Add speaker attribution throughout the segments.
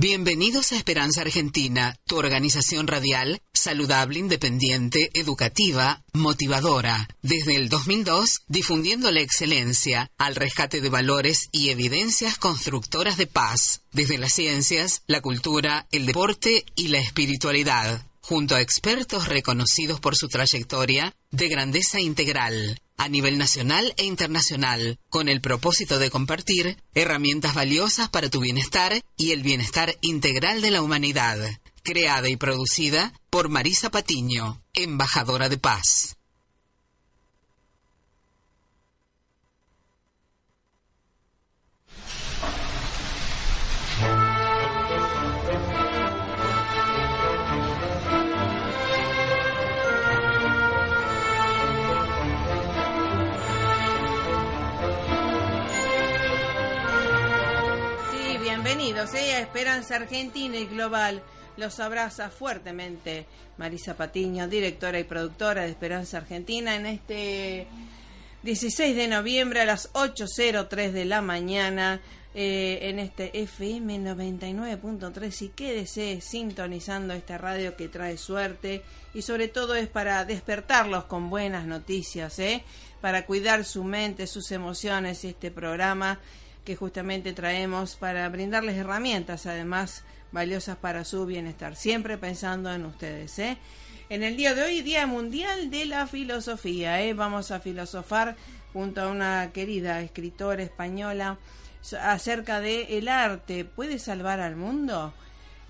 Speaker 1: Bienvenidos a Esperanza Argentina, tu organización radial, saludable, independiente, educativa, motivadora. Desde el 2002, difundiendo la excelencia al rescate de valores y evidencias constructoras de paz, desde las ciencias, la cultura, el deporte y la espiritualidad, junto a expertos reconocidos por su trayectoria de grandeza integral a nivel nacional e internacional, con el propósito de compartir herramientas valiosas para tu bienestar y el bienestar integral de la humanidad. Creada y producida por Marisa Patiño, embajadora de paz.
Speaker 2: Bienvenidos ¿eh? a Esperanza Argentina y Global. Los abraza fuertemente Marisa Patiño, directora y productora de Esperanza Argentina, en este 16 de noviembre a las 8.03 de la mañana. Eh, en este FM 99.3 y quédese sintonizando esta radio que trae suerte y sobre todo es para despertarlos con buenas noticias, ¿eh? para cuidar su mente, sus emociones, este programa que justamente traemos para brindarles herramientas, además valiosas para su bienestar, siempre pensando en ustedes. ¿eh? En el día de hoy, Día Mundial de la Filosofía, ¿eh? vamos a filosofar junto a una querida escritora española acerca de el arte. ¿Puede salvar al mundo?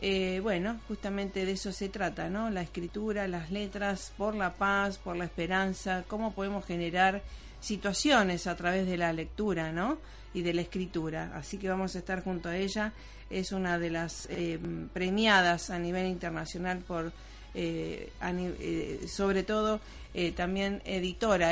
Speaker 2: Eh, bueno, justamente de eso se trata, ¿no? La escritura, las letras, por la paz, por la esperanza, cómo podemos generar situaciones a través de la lectura, ¿no? y de la escritura. Así que vamos a estar junto a ella. Es una de las eh, premiadas a nivel internacional por, eh, eh, sobre todo, también editora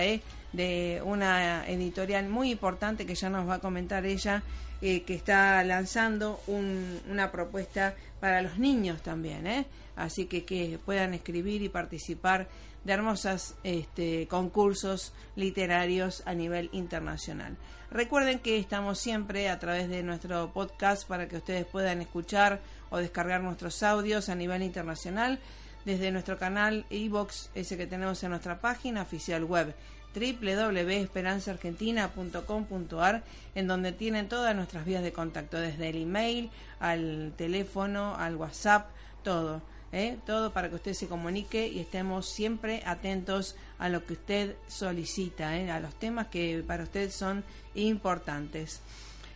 Speaker 2: de una editorial muy importante que ya nos va a comentar ella, que está lanzando una propuesta para los niños también. Así que que puedan escribir y participar de hermosos este, concursos literarios a nivel internacional. Recuerden que estamos siempre a través de nuestro podcast para que ustedes puedan escuchar o descargar nuestros audios a nivel internacional desde nuestro canal iBox, ese que tenemos en nuestra página oficial web www.esperanzaargentina.com.ar en donde tienen todas nuestras vías de contacto, desde el email, al teléfono, al WhatsApp, todo. ¿eh? todo para que usted se comunique y estemos siempre atentos a lo que usted solicita, ¿eh? a los temas que para usted son importantes.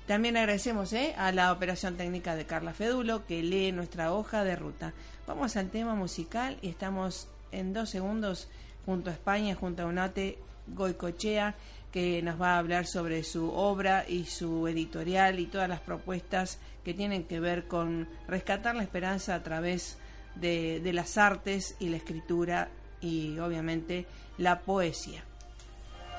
Speaker 2: También agradecemos ¿eh? a la operación técnica de Carla Fedulo que lee nuestra hoja de ruta. Vamos al tema musical y estamos en dos segundos junto a España, junto a Unate Goicochea, que nos va a hablar sobre su obra y su editorial y todas las propuestas que tienen que ver con rescatar la esperanza a través de, de las artes y la escritura y obviamente la poesía.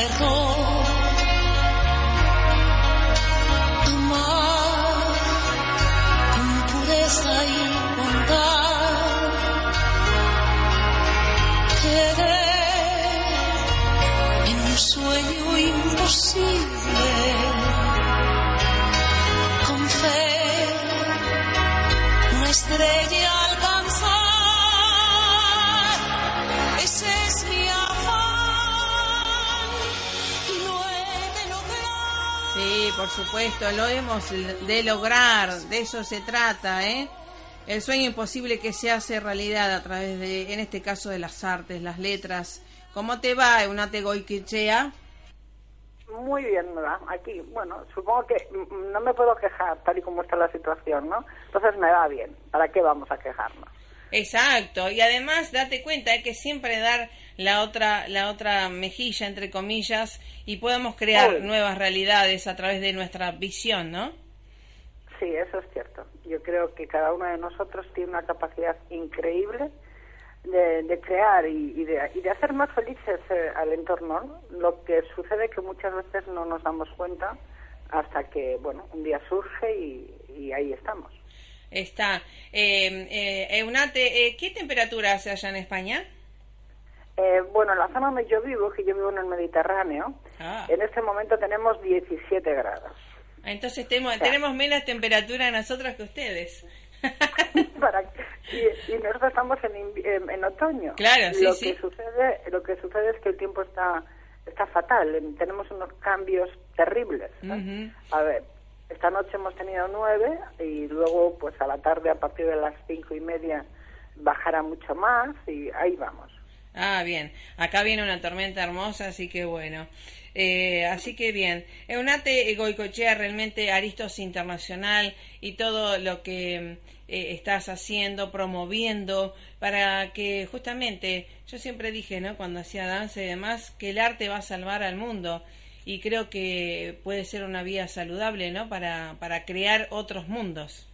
Speaker 2: and hope supuesto, lo hemos de lograr, de eso se trata, ¿eh? El sueño imposible que se hace realidad a través de, en este caso, de las artes, las letras. ¿Cómo te va, Eunate Goiquichea?
Speaker 3: Muy bien, va. Aquí, bueno, supongo que no me puedo quejar tal y como está la situación, ¿no? Entonces me va bien. ¿Para qué vamos a quejarnos?
Speaker 2: Exacto, y además date cuenta hay que siempre dar la otra la otra mejilla entre comillas y podemos crear nuevas realidades a través de nuestra visión, ¿no?
Speaker 3: Sí, eso es cierto. Yo creo que cada uno de nosotros tiene una capacidad increíble de, de crear y, y de, y de hacer más felices eh, al entorno. ¿no? Lo que sucede que muchas veces no nos damos cuenta hasta que, bueno, un día surge y, y ahí estamos.
Speaker 2: Está. Eh, eh, Eunate, eh, ¿qué temperatura hace allá en España?
Speaker 3: Eh, bueno, en la zona donde yo vivo, que yo vivo en el Mediterráneo,
Speaker 2: Ah.
Speaker 3: en este momento tenemos 17 grados.
Speaker 2: Entonces tenemos menos temperatura nosotros que ustedes.
Speaker 3: Para- y, y nosotros estamos en, en, en otoño.
Speaker 2: Claro, sí,
Speaker 3: lo
Speaker 2: sí.
Speaker 3: Que sucede, lo que sucede es que el tiempo está, está fatal. en- Tenemos unos cambios terribles. A ver, esta noche hemos tenido nueve y luego, pues a la tarde, a partir de las cinco y media, bajará mucho más y ahí vamos.
Speaker 2: Ah, bien. Acá viene una tormenta hermosa, así que bueno. Eh, así que bien. Eunate Goicochea, realmente Aristos Internacional y todo lo que eh, estás haciendo, promoviendo, para que justamente, yo siempre dije, ¿no? Cuando hacía danza y demás, que el arte va a salvar al mundo. Y creo que puede ser una vía saludable, ¿no? Para, para crear otros mundos.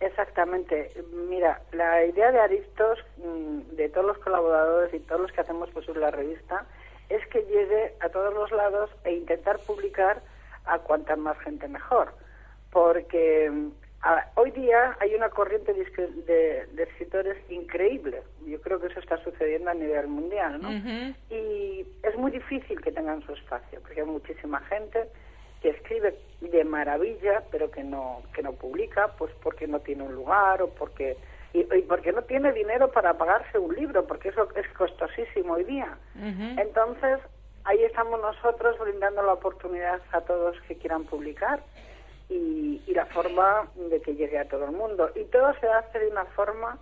Speaker 3: Exactamente. Mira, la idea de Aristos, mm, de todos los colaboradores y todos los que hacemos posible la revista, es que llegue a todos los lados e intentar publicar a cuanta más gente mejor. Porque hoy día hay una corriente de, escri- de- de escritores increíble. Yo creo que eso está sucediendo a nivel mundial, ¿no? Y es muy difícil que tengan su espacio porque hay muchísima gente que escribe de maravilla pero que no que no publica pues porque no tiene un lugar o porque y, y porque no tiene dinero para pagarse un libro porque eso es costosísimo hoy día entonces ahí estamos nosotros brindando la oportunidad a todos que quieran publicar y, y la forma de que llegue a todo el mundo. Y todo se hace de una forma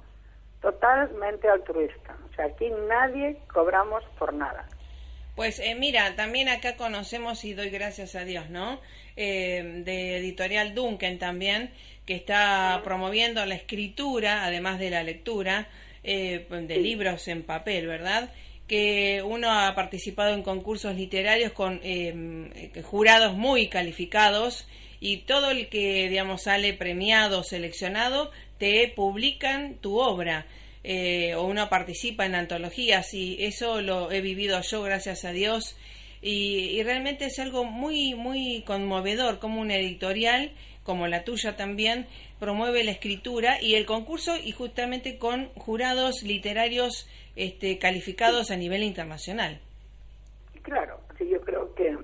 Speaker 3: totalmente altruista. O sea aquí nadie cobramos por nada.
Speaker 2: Pues eh, mira, también acá conocemos y doy gracias a Dios, ¿no? Eh, de Editorial Duncan también, que está promoviendo la escritura, además de la lectura, eh, de libros en papel, ¿verdad? Que uno ha participado en concursos literarios con eh, jurados muy calificados y todo el que, digamos, sale premiado, seleccionado, te publican tu obra eh, o uno participa en antologías y eso lo he vivido yo gracias a Dios y, realmente es algo muy muy conmovedor como una editorial como la tuya también promueve la escritura y el concurso y justamente con jurados literarios este, calificados a nivel internacional.
Speaker 3: Claro, sí, yo creo que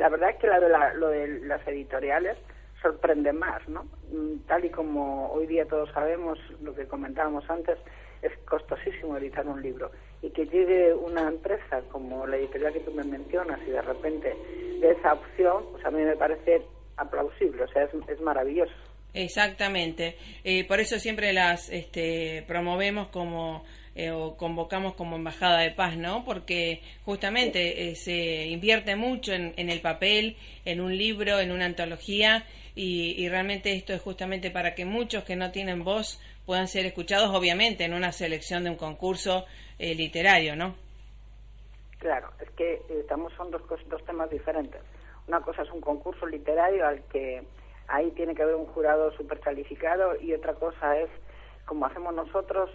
Speaker 3: la verdad es que la de la- lo de las editoriales sorprende más, ¿no? Mm, Tal y como hoy día todos sabemos, lo que comentábamos antes, es costosísimo editar un libro. Y que llegue una empresa como la editorial que tú me mencionas y de repente esa opción, pues a mí me parece aplausible, o sea, es, es maravilloso.
Speaker 2: Exactamente. Eh, por eso siempre las este, promovemos como eh, o convocamos como embajada de paz, ¿no? Porque justamente eh, se invierte mucho en, en el papel, en un libro, en una antología y, y realmente esto es justamente para que muchos que no tienen voz puedan ser escuchados, obviamente, en una selección de un concurso eh, literario, ¿no?
Speaker 3: Claro, es que estamos son dos, dos temas diferentes. Una cosa es un concurso literario al que ahí tiene que haber un jurado súper calificado y otra cosa es, como hacemos nosotros,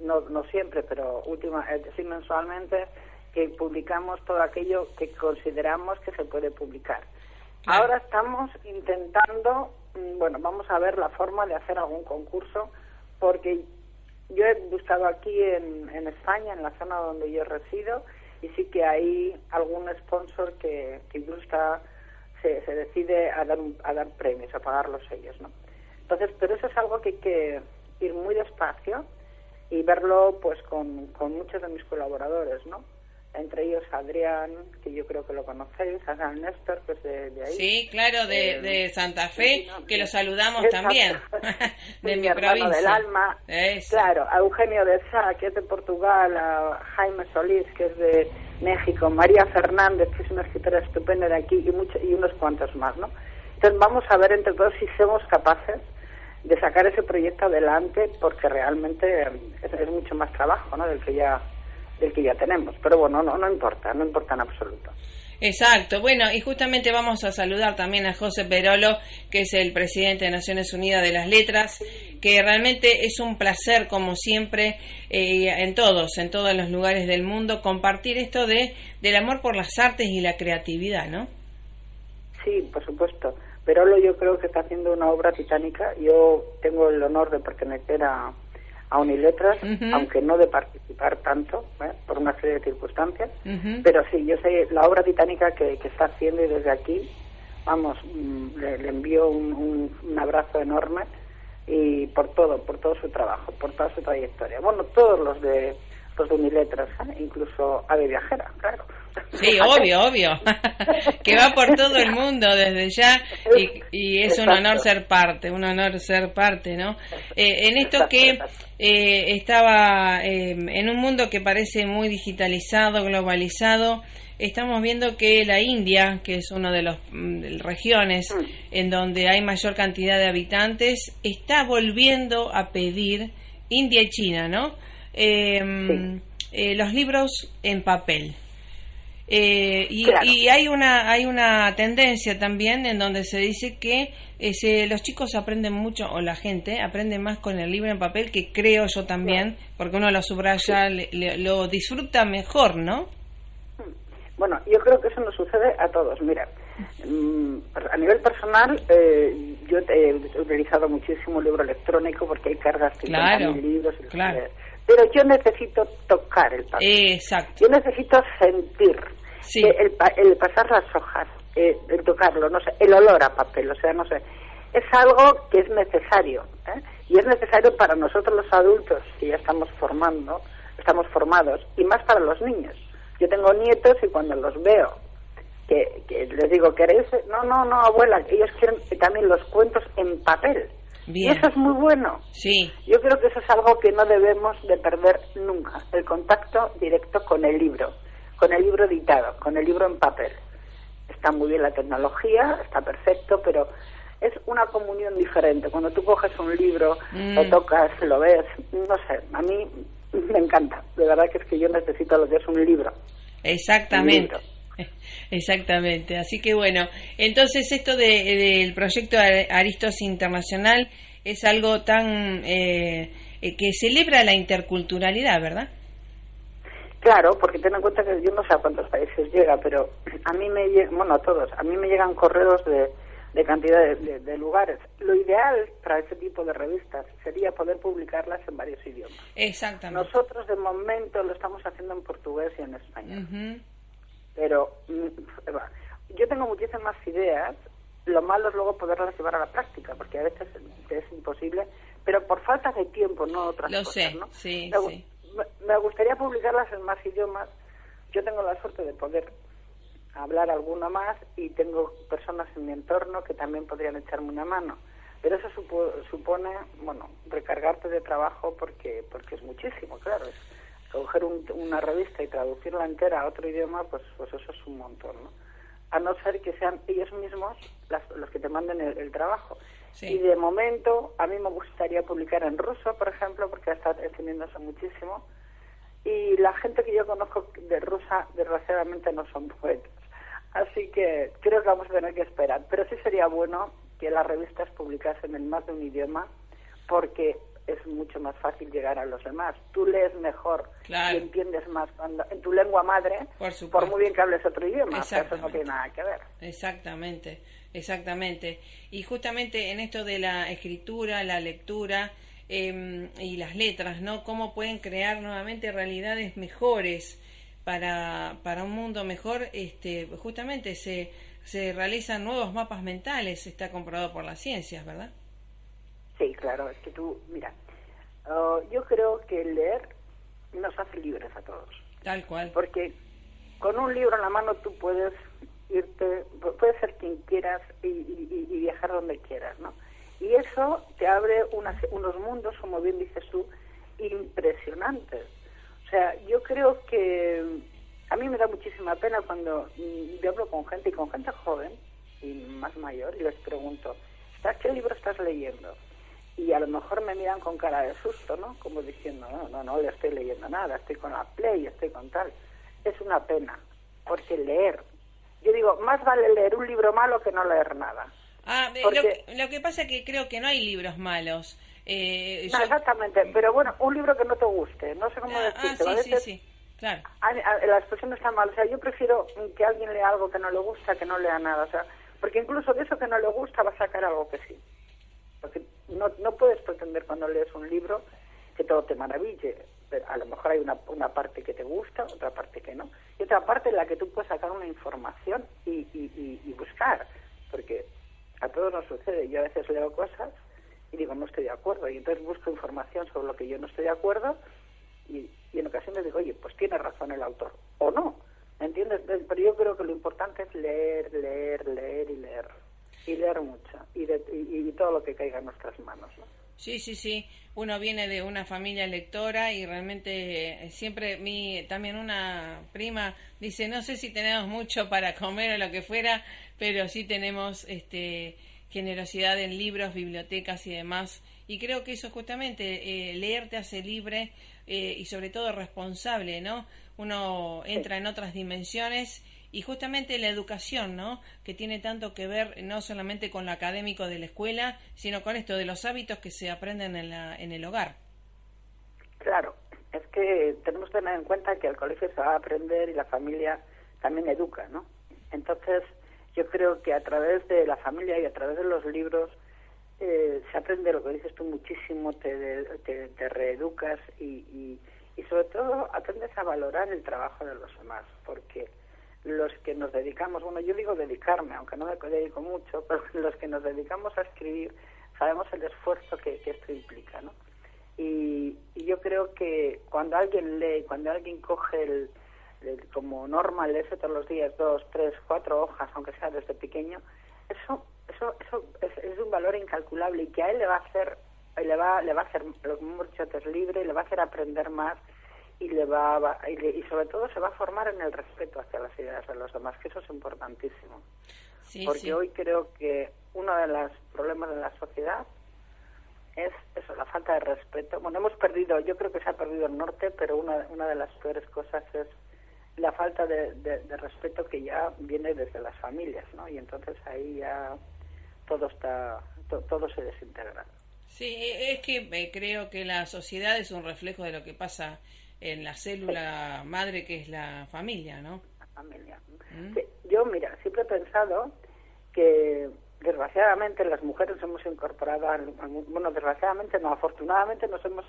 Speaker 3: no, no siempre, pero última, es decir, mensualmente, que publicamos todo aquello que consideramos que se puede publicar.
Speaker 2: Claro.
Speaker 3: Ahora estamos intentando, mm, bueno, vamos a ver la forma de hacer algún concurso, porque yo he buscado aquí en, en España, en la zona donde yo resido, y sí que hay algún sponsor que, que está- se, se decide a dar, a dar premios, a pagarlos ellos, ¿no? Entonces, pero eso es algo que hay que ir muy despacio y verlo pues con, con muchos de mis colaboradores, ¿no? Entre ellos Adrián, que yo creo que lo conocéis, Adrián Néstor, que es de, de ahí.
Speaker 2: Sí, claro, de,
Speaker 3: Eh,
Speaker 2: de Santa Fe,
Speaker 3: no,
Speaker 2: que lo saludamos
Speaker 3: Exacto.
Speaker 2: también, de mi provincia.
Speaker 3: del alma.
Speaker 2: Eso.
Speaker 3: Claro, a Eugenio de Sá, que es de Portugal, a Jaime Solís, que es de México, María Fernández, que es una escritora estupenda de aquí, y, mucho, y unos cuantos más, ¿no? Entonces vamos a ver entre todos si somos capaces de sacar ese proyecto adelante, porque realmente es, es mucho más trabajo, ¿no? Del que ya del que ya tenemos. Pero bueno, no, no importa, no importa en absoluto.
Speaker 2: Exacto, bueno, y justamente vamos a saludar también a José Perolo, que es el presidente de Naciones Unidas de las Letras, que realmente es un placer, como siempre, eh, en todos, en todos los lugares del mundo, compartir esto de del amor por las artes y la creatividad, ¿no?
Speaker 3: Sí, por supuesto. Perolo yo creo que está haciendo una obra titánica. Yo tengo el honor de pertenecer a, a Uniletras,
Speaker 2: Ujú.
Speaker 3: aunque no de participar tanto, ¿eh? por una serie de circunstancias. Pero sí, yo sé la obra titánica que, que está haciendo y desde aquí, vamos, mm, le, le envío un, un- un abrazo enorme y por todo, por todo su trabajo, por toda su trayectoria. Bueno, todos los de de Uniletras, ¿eh? incluso Ave Viajera, claro.
Speaker 2: Sí, obvio, obvio. que va por todo el mundo desde ya y, y es un honor ser parte, un honor ser parte, ¿no? Eh, en esto que eh, estaba eh, en un mundo que parece muy digitalizado, globalizado, estamos viendo que la India, que es una de las regiones
Speaker 3: Mm.
Speaker 2: en donde hay mayor cantidad de habitantes, está volviendo a pedir, India y China, ¿no? Eh,
Speaker 3: Sí.
Speaker 2: eh, los libros en papel. Eh, y,
Speaker 3: Claro.
Speaker 2: y hay una hay una tendencia también en donde se dice que eh, se- los chicos aprenden mucho o la gente aprende más con el libro en papel que creo yo también porque uno lo subraya le- le- lo disfruta mejor no
Speaker 3: Bueno, yo creo que eso nos sucede a todos. Mira, mm, a nivel personal, eh, yo he utilizado muchísimo libro electrónico porque hay cargas de
Speaker 2: Claro,
Speaker 3: 50.000 libros. y los
Speaker 2: claro.
Speaker 3: lees. Pero yo necesito tocar el papel.
Speaker 2: exacto
Speaker 3: Yo necesito sentir
Speaker 2: Sí.
Speaker 3: el, el pasar las hojas, eh, el tocarlo, no sé, el olor a papel, o sea, no sé, es algo que es necesario, ¿eh? y es necesario para nosotros los adultos que ya estamos formando, estamos formados, y más para los niños. Yo tengo nietos y cuando los veo, que, que les digo, ¿queréis? No, no, no, abuela, ellos quieren también los cuentos en papel.
Speaker 2: Bien.
Speaker 3: Y eso es muy bueno.
Speaker 2: sí
Speaker 3: Yo creo que eso es algo que no debemos de perder nunca, el contacto directo con el libro, con el libro editado, con el libro en papel. Está muy bien la tecnología, está perfecto, pero es una comunión diferente. Cuando tú coges un libro,
Speaker 2: Mm.
Speaker 3: lo tocas, lo ves, no sé, a mí me encanta. De verdad que es que yo necesito lo que es un libro.
Speaker 2: Exactamente.
Speaker 3: Un
Speaker 2: Exactamente. Así que bueno, entonces esto de- del proyecto Ar- Aristos Internacional es algo tan eh, eh, que celebra la interculturalidad, ¿verdad?
Speaker 3: Claro, porque ten en cuenta que yo no sé a cuántos países llega, pero a mí me llegan, bueno, a todos, a mí me llegan correos de, de cantidad de, de- de lugares. Lo ideal para ese tipo de revistas sería poder publicarlas en varios idiomas.
Speaker 2: Exactamente.
Speaker 3: Nosotros de momento lo estamos haciendo en portugués y en español. Pero mm, yo tengo muchísimas ideas. Lo malo es luego poderlas llevar a la práctica, porque a veces es imposible, pero por falta de tiempo, no otras
Speaker 2: Lo
Speaker 3: cosas,
Speaker 2: sé,
Speaker 3: ¿no?
Speaker 2: sí,
Speaker 3: Me
Speaker 2: sí.
Speaker 3: me- gustaría publicarlas en más idiomas. Yo tengo la suerte de poder hablar alguno más y tengo personas en mi entorno que también podrían echarme una mano. Pero eso supo- supone, bueno, recargarte de trabajo porque porque es muchísimo, claro. Es coger un- una revista y traducirla entera a otro idioma, pues, pues eso es un montón, ¿no? A no ser que sean ellos mismos las- los que te manden el, el trabajo.
Speaker 2: Sí.
Speaker 3: Y de momento, a mí me gustaría publicar en ruso, por ejemplo, porque está extendiéndose muchísimo. Y la gente que yo conozco de rusa, desgraciadamente, no son poetas. Así que creo que vamos a tener que esperar. Pero sí sería bueno que las revistas publicasen en más de un idioma, porque es mucho más fácil llegar a los demás. Tú lees mejor
Speaker 2: Claro.
Speaker 3: y entiendes más cuando, en tu lengua madre,
Speaker 2: Por supuesto.
Speaker 3: muy bien que hables otro idioma. Eso no tiene nada que ver.
Speaker 2: Exactamente, exactamente. Y justamente en esto de la escritura, la lectura eh, y las letras, ¿no? Cómo pueden crear nuevamente realidades mejores para, para un mundo mejor. Este, justamente se, se realizan nuevos mapas mentales, está comprobado por las ciencias, ¿verdad?
Speaker 3: Claro, es que tú, mira, oh, yo creo que leer nos hace libres a todos.
Speaker 2: Tal cual.
Speaker 3: Porque con un libro en la mano tú puedes irte, puedes ser quien quieras y, y- y viajar donde quieras, ¿no? Y eso te abre unas, unos mundos, como bien dices tú, impresionantes. O sea, yo creo que a mí me da muchísima pena cuando mm, yo hablo con gente y con gente joven y más mayor y les pregunto, "¿Estás- ¿qué libro estás leyendo? Y a lo mejor me miran con cara de susto, ¿no? Como diciendo, no, no, no le estoy leyendo nada, estoy con la Play, estoy con tal. Es una pena, porque leer, yo digo, más vale leer un libro malo que no leer nada.
Speaker 2: Ah,
Speaker 3: Porque-
Speaker 2: lo, que, lo que pasa es que creo que no hay libros malos. Eh,
Speaker 3: No,
Speaker 2: yo-
Speaker 3: exactamente, pero bueno, un libro que no te guste, no sé cómo
Speaker 2: Ah, ah,
Speaker 3: decirte.
Speaker 2: sí, sí, sí, claro.
Speaker 3: la expresión está mal, o sea, yo prefiero que alguien lea algo que no le gusta que no lea nada, o sea, porque incluso de eso que no le gusta va a sacar algo que sí. Porque no, no puedes pretender cuando lees un libro que todo te maraville. Pero a lo mejor hay una, una parte que te gusta, otra parte que no. Y otra parte en la que tú puedes sacar una información y, y, y- y buscar. Porque a todos nos sucede. Yo a veces leo cosas y digo, no estoy de acuerdo. Y entonces busco información sobre lo que yo no estoy de acuerdo y, y en ocasiones digo, oye, pues tiene razón el autor. O no. ¿Me entiendes? Pero yo creo que lo importante es leer, leer, leer y leer. Y leer mucho. Y, de- y, y todo lo que caiga en nuestras manos. ¿no?
Speaker 2: Sí, sí, sí. Uno viene de una familia lectora y realmente eh, siempre mi también una prima dice, no sé si tenemos mucho para comer o lo que fuera, pero sí tenemos este generosidad en libros, bibliotecas y demás. Y creo que eso justamente, eh, leer te hace libre eh, y sobre todo responsable, ¿no? Uno entra en otras dimensiones y justamente la educación, ¿no? Que tiene tanto que ver no solamente con lo académico de la escuela, sino con esto de los hábitos que se aprenden en, la, en el hogar.
Speaker 3: Claro, es que tenemos que tener en cuenta que el colegio se va a aprender y la familia también educa, ¿no? Entonces, yo creo que a través de la familia y a través de los libros eh, se aprende lo que dices tú muchísimo, te, te, te reeducas y, y, y sobre todo aprendes a valorar el trabajo de los demás, porque los que nos dedicamos, bueno, yo digo dedicarme, aunque no me dedico mucho, pero los que nos dedicamos a escribir sabemos el esfuerzo que, que esto implica, ¿no? Y, y yo creo que cuando alguien lee, cuando alguien coge el, como norma leerse todos los días dos, tres, cuatro hojas, aunque sea desde pequeño, eso, eso, eso es, es un valor incalculable y que a él le va a hacer, le va, le va a hacer, lo que hemos dicho libre, le va a hacer aprender más y le va, va- y, le- y sobre todo se va a formar en el respeto hacia las ideas de los demás, que eso es importantísimo.
Speaker 2: Sí,
Speaker 3: porque
Speaker 2: sí.
Speaker 3: hoy creo que uno de los problemas de la sociedad es eso, la falta de respeto. Bueno, hemos perdido, yo creo que se ha perdido el norte, pero una, una de las peores cosas es la falta de, de- de respeto que ya viene desde las familias, ¿no? Y entonces ahí ya todo está, to- todo se desintegra.
Speaker 2: Sí, e- es que eh, creo que la sociedad es un reflejo de lo que pasa en la célula madre que es la familia, ¿no?
Speaker 3: la familia.
Speaker 2: Mm.
Speaker 3: Sí, yo, mira, siempre he pensado que desgraciadamente las mujeres hemos incorporado, al, bueno, desgraciadamente no, afortunadamente nos hemos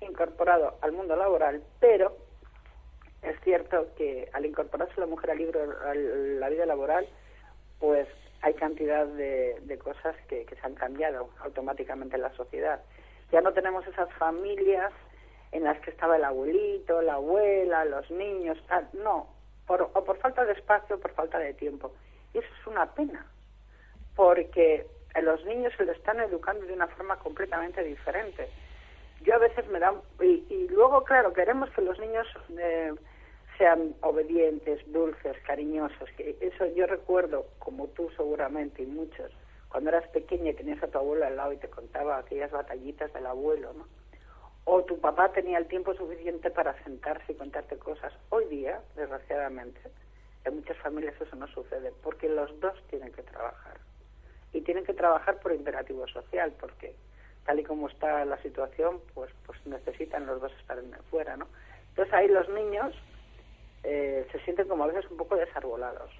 Speaker 3: incorporado al mundo laboral, pero es cierto que al incorporarse la mujer al libro, a la vida laboral, pues hay cantidad de, de cosas que, que se han cambiado automáticamente en la sociedad. Ya no tenemos esas familias en las que estaba el abuelito, la abuela, los niños, tal. No, por, o por falta de espacio o por falta de tiempo. Y eso es una pena, porque a los niños se les están educando de una forma completamente diferente. Yo a veces me da... Y, y luego, claro, queremos que los niños eh, sean obedientes, dulces, cariñosos. Que eso yo recuerdo, como tú seguramente y muchos, cuando eras pequeña y tenías a tu abuelo al lado y te contaba aquellas batallitas del abuelo, ¿no? O tu papá tenía el tiempo suficiente para sentarse y contarte cosas. Hoy día, desgraciadamente, en muchas familias eso no sucede, porque los dos tienen que trabajar. Y tienen que trabajar por imperativo social, porque tal y como está la situación, pues, pues necesitan los dos estar en fuera, ¿no? Entonces ahí los niños eh, se sienten como a veces un poco desarbolados.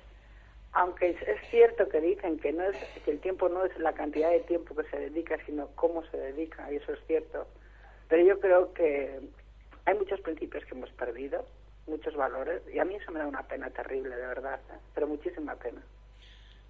Speaker 3: Aunque es cierto que dicen que no es que el tiempo no es la cantidad de tiempo que se dedica, sino cómo se dedica, y eso es cierto. Pero yo creo que hay muchos principios que hemos perdido, muchos valores, y a mí eso me da una pena terrible, de verdad, ¿eh? pero muchísima pena.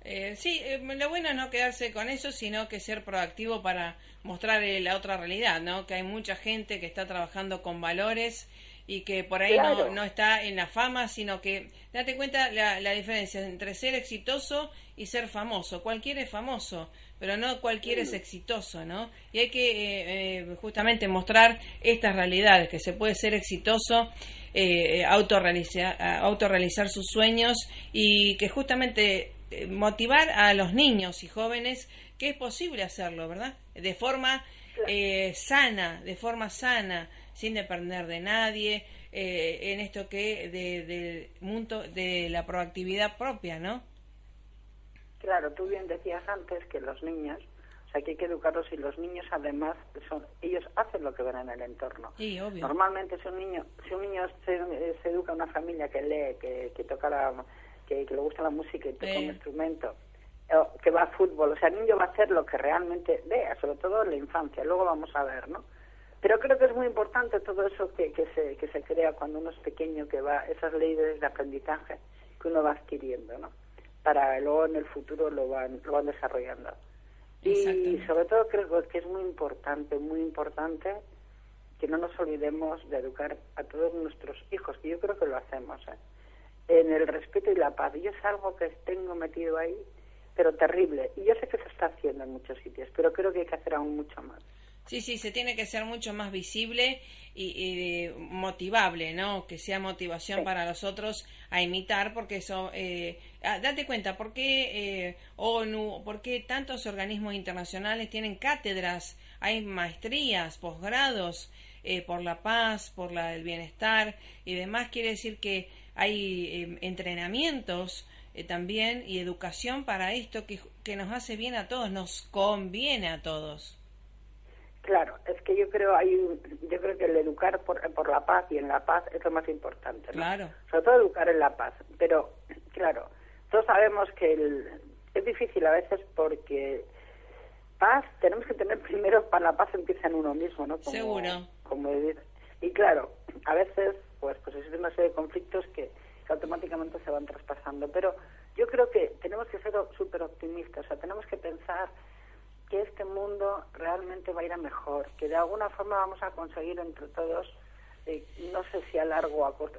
Speaker 2: Eh, sí, eh, lo bueno es no quedarse con eso, sino que ser proactivo para mostrar eh, la otra realidad, ¿no? Que hay mucha gente que está trabajando con valores y que por ahí no, no está en la fama, sino que date cuenta la, la diferencia entre ser exitoso y ser famoso. Cualquiera es famoso, pero no cualquiera es exitoso, ¿no? Y hay que eh, eh, justamente mostrar estas realidades, que se puede ser exitoso, eh, autorrealizar, autorrealizar sus sueños y que justamente eh, motivar a los niños y jóvenes que es posible hacerlo, ¿verdad? De forma eh, sana, de forma sana, sin depender de nadie, eh, en esto que de, del mundo de la proactividad propia, ¿no?
Speaker 3: Claro, tú bien decías antes que los niños, o sea, que hay que educarlos y los niños además son, ellos hacen lo que ven en el entorno.
Speaker 2: Sí, obvio.
Speaker 3: Normalmente si un niño, si un niño se, eh, se educa en una familia que lee, que, que toca la, que, que le gusta la música y toca
Speaker 2: Eh.
Speaker 3: un instrumento, o que va a fútbol, o sea, el niño va a hacer lo que realmente vea, sobre todo en la infancia, luego vamos a ver, ¿no? Pero creo que es muy importante todo eso que, que, se, que se crea cuando uno es pequeño, que va, esas leyes de aprendizaje que uno va adquiriendo, ¿no? Para luego en el futuro lo van, lo van desarrollando. Y sobre todo creo que es muy importante, muy importante que no nos olvidemos de educar a todos nuestros hijos, que yo creo que lo hacemos, ¿eh? en el respeto y la paz. Yo es algo que tengo metido ahí, pero terrible. Y yo sé que se está haciendo en muchos sitios, pero creo que hay que hacer aún mucho más.
Speaker 2: Sí, sí, se tiene que ser mucho más visible y, y, eh, motivable, ¿no? Que sea motivación
Speaker 3: Sí.
Speaker 2: para los otros a imitar, porque eso, eh, ah, date cuenta, ¿por qué eh, ONU, por qué tantos organismos internacionales tienen cátedras, hay maestrías, posgrados eh, por la paz, por la, el bienestar y demás? Quiere decir que hay eh, entrenamientos eh, también y educación para esto que, que nos hace bien a todos, nos conviene a todos.
Speaker 3: Claro, es que yo creo hay un- yo creo que el educar por, por la paz y en la paz es lo más importante, ¿no?
Speaker 2: Claro.
Speaker 3: Sobre todo educar en la paz, pero claro, todos sabemos que el- es difícil a veces porque paz tenemos que tener primero para la paz empieza en uno mismo, ¿no? Como,
Speaker 2: Seguro.
Speaker 3: Como y claro, a veces pues pues existen una serie de conflictos que, que automáticamente se van traspasando, pero yo creo que tenemos que ser súper optimistas, o sea, tenemos que pensar que este mundo realmente va a ir a mejor, que de alguna forma vamos a conseguir entre todos, eh, no sé si a largo o a corto,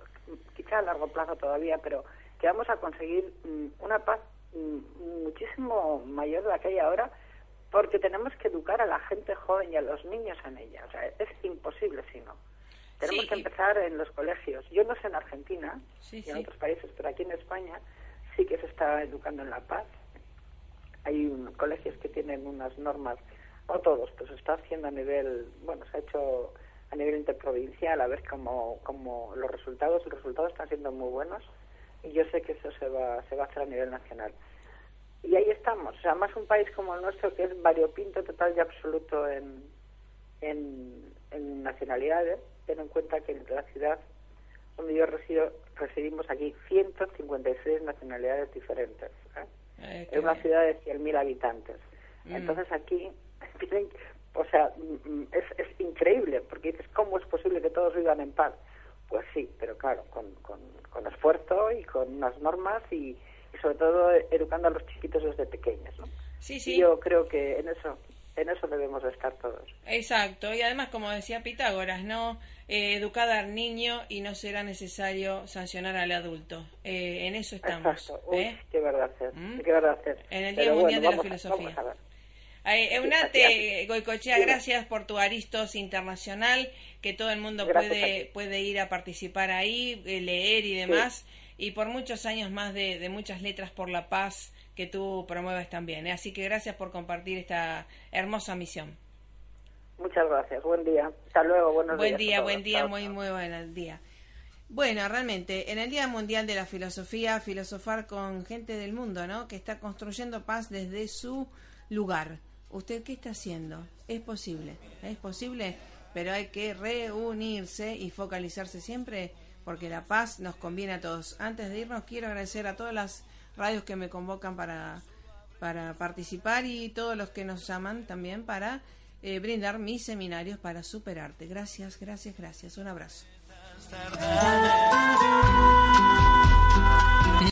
Speaker 3: quizá a largo plazo todavía, pero que vamos a conseguir mm, una paz mm, muchísimo mayor de la que hay ahora, porque tenemos que educar a la gente joven y a los niños en ella. O sea, es imposible si no. Tenemos
Speaker 2: Sí,
Speaker 3: que empezar en los colegios. Yo no sé en Argentina
Speaker 2: Sí,
Speaker 3: y en
Speaker 2: sí.
Speaker 3: otros países, pero aquí en España sí que se está educando en la paz hay colegios que tienen unas normas, no todos, pero se está haciendo a nivel, bueno, se ha hecho a nivel interprovincial a ver cómo, cómo los resultados, los resultados están siendo muy buenos y yo sé que eso se va, se va a hacer a nivel nacional. Y ahí estamos, o sea, más un país como el nuestro que es variopinto total y absoluto en, en, nacionalidades, ten en cuenta que en la ciudad donde yo resido, residimos aquí 156 nacionalidades diferentes. ¿eh? Es una ciudad de 100.000 habitantes.
Speaker 2: Mm.
Speaker 3: Entonces aquí, tienen- o sea, mm, mm, es, es increíble, porque dices, ¿cómo es posible que todos vivan en paz? Pues sí, pero claro, con, con, con esfuerzo y con unas normas y, y sobre todo educando a los chiquitos desde pequeños, ¿no?
Speaker 2: Sí,
Speaker 3: Y
Speaker 2: sí.
Speaker 3: yo creo que en eso, en eso debemos de estar todos.
Speaker 2: Exacto, y además, como decía Pitágoras, ¿no? Eh, educad al niño y no será necesario sancionar al adulto. Eh, en eso estamos.
Speaker 3: Exacto. Uy,
Speaker 2: ¿eh?
Speaker 3: qué verdad hacer,
Speaker 2: ¿Mm?
Speaker 3: qué verdad.
Speaker 2: En el
Speaker 3: Pero
Speaker 2: Día Mundial de la Filosofía. Eunate Goicochea, gracias por tu Aristos Internacional, que todo el mundo
Speaker 3: Gracias
Speaker 2: puede, puede ir a participar ahí, eh, leer y demás, y por muchos años más de, de muchas letras por la paz que tú promueves también. ¿eh? Así que gracias por compartir esta hermosa misión.
Speaker 3: Muchas gracias. Buen día. Hasta luego. Buenos
Speaker 2: Buen
Speaker 3: días a
Speaker 2: día, buen día, muy, muy buen día. Bueno, realmente, en el Día Mundial de la Filosofía, filosofar con gente del mundo, ¿no? Que está construyendo paz desde su lugar. ¿Usted qué está haciendo? Es posible, es posible, pero hay que reunirse y focalizarse siempre porque la paz nos conviene a todos. Antes de irnos, quiero agradecer a todas las radios que me convocan para, para participar y todos los que nos llaman también para eh, brindar mis seminarios para superarte. Gracias, gracias, gracias. Un abrazo.